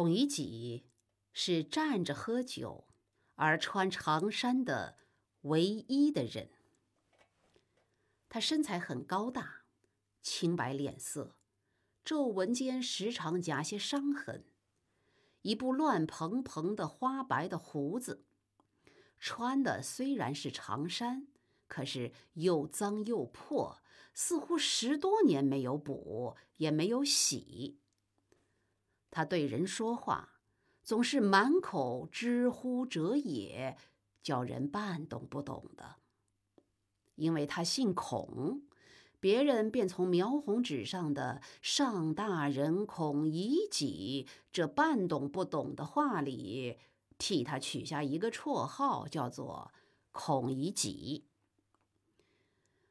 孔乙己是站着喝酒而穿长衫的唯一的人。他身材很高大，青白脸色，皱纹间时常夹些伤痕，一部乱蓬蓬的花白的胡子，穿的虽然是长衫，可是又脏又破，似乎十多年没有补，也没有洗。他对人说话，总是满口“知乎者也”，叫人半懂不懂的。因为他姓孔，别人便从描红纸上的“上大人孔乙己”这半懂不懂的话里，替他取下一个绰号，叫做“孔乙己”。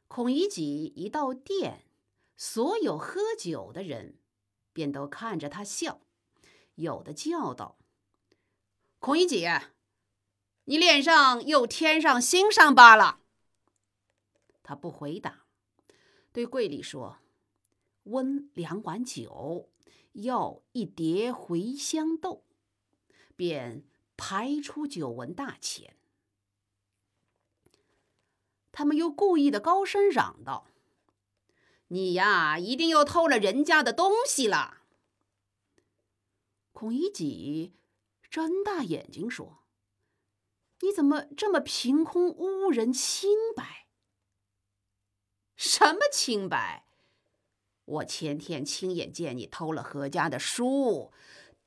孔乙己一到店，所有喝酒的人便都看着他笑。有的叫道：“孔乙己，你脸上又添上新伤疤了。”他不回答，对柜里说：“温两碗酒，要一碟茴香豆。”便排出酒文大钱。他们又故意的高声嚷道：“你呀，一定又偷了人家的东西了。”孔乙己睁大眼睛说：“你怎么这么凭空污人清白？什么清白？我前天亲眼见你偷了何家的书，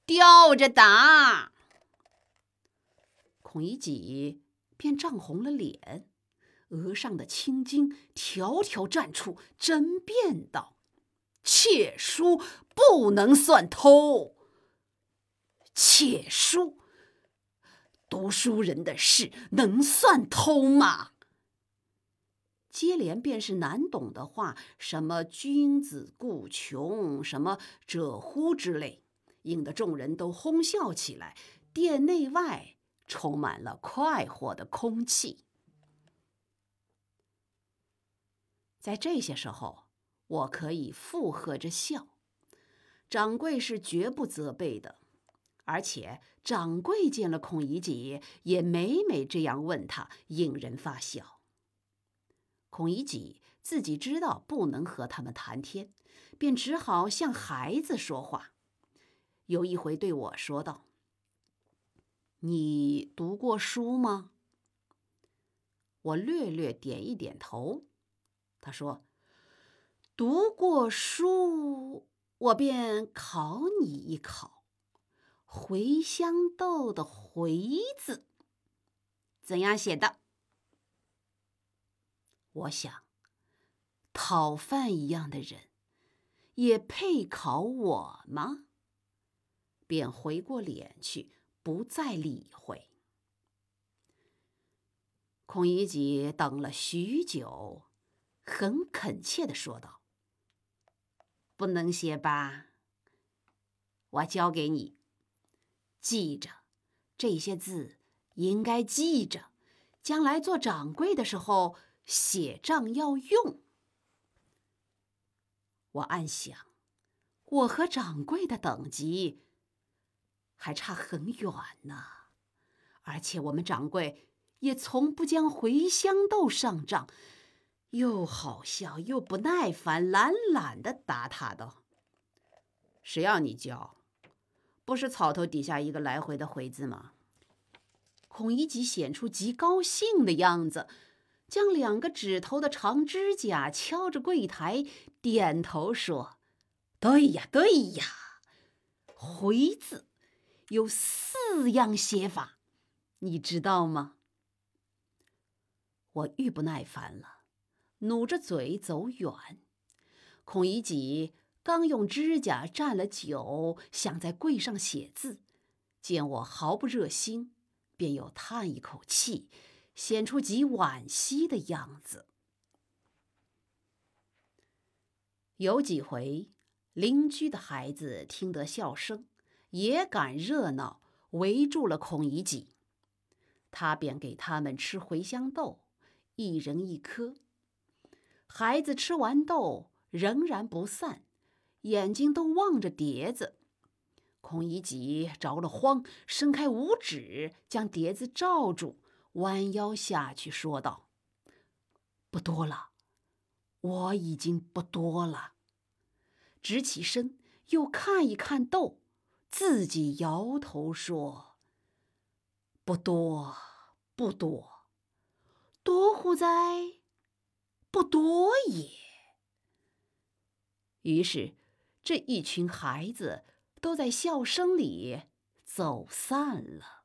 吊着打。”孔乙己便涨红了脸，额上的青筋条条绽出，争辩道：“窃书不能算偷。”窃书，读书人的事能算偷吗？接连便是难懂的话，什么“君子固穷”，什么“者乎”之类，引得众人都哄笑起来，店内外充满了快活的空气。在这些时候，我可以附和着笑，掌柜是绝不责备的。而且掌柜见了孔乙己，也每每这样问他，引人发笑。孔乙己自己知道不能和他们谈天，便只好像孩子说话。有一回对我说道：“你读过书吗？”我略略点一点头。他说：“读过书，我便考你一考。”茴香豆的“茴”字怎样写的？我想，讨饭一样的人也配考我吗？便回过脸去，不再理会。孔乙己等了许久，很恳切的说道：“不能写吧？我交给你。”记着，这些字应该记着，将来做掌柜的时候写账要用。我暗想，我和掌柜的等级还差很远呢，而且我们掌柜也从不将茴香豆上账，又好笑又不耐烦，懒懒的答他道：“谁要你教？”不是草头底下一个来回的“回”字吗？孔乙己显出极高兴的样子，将两个指头的长指甲敲着柜台，点头说：“对呀，对呀，‘回’字有四样写法，你知道吗？”我愈不耐烦了，努着嘴走远。孔乙己。刚用指甲蘸了酒，想在柜上写字，见我毫不热心，便又叹一口气，显出极惋惜的样子。有几回，邻居的孩子听得笑声，也赶热闹，围住了孔乙己，他便给他们吃茴香豆，一人一颗。孩子吃完豆，仍然不散。眼睛都望着碟子，孔乙己着了慌，伸开五指将碟子罩住，弯腰下去说道：“不多了，我已经不多了。”直起身又看一看豆，自己摇头说：“不多，不多，多乎哉？不多也。”于是，这一群孩子。都在笑声里走散了。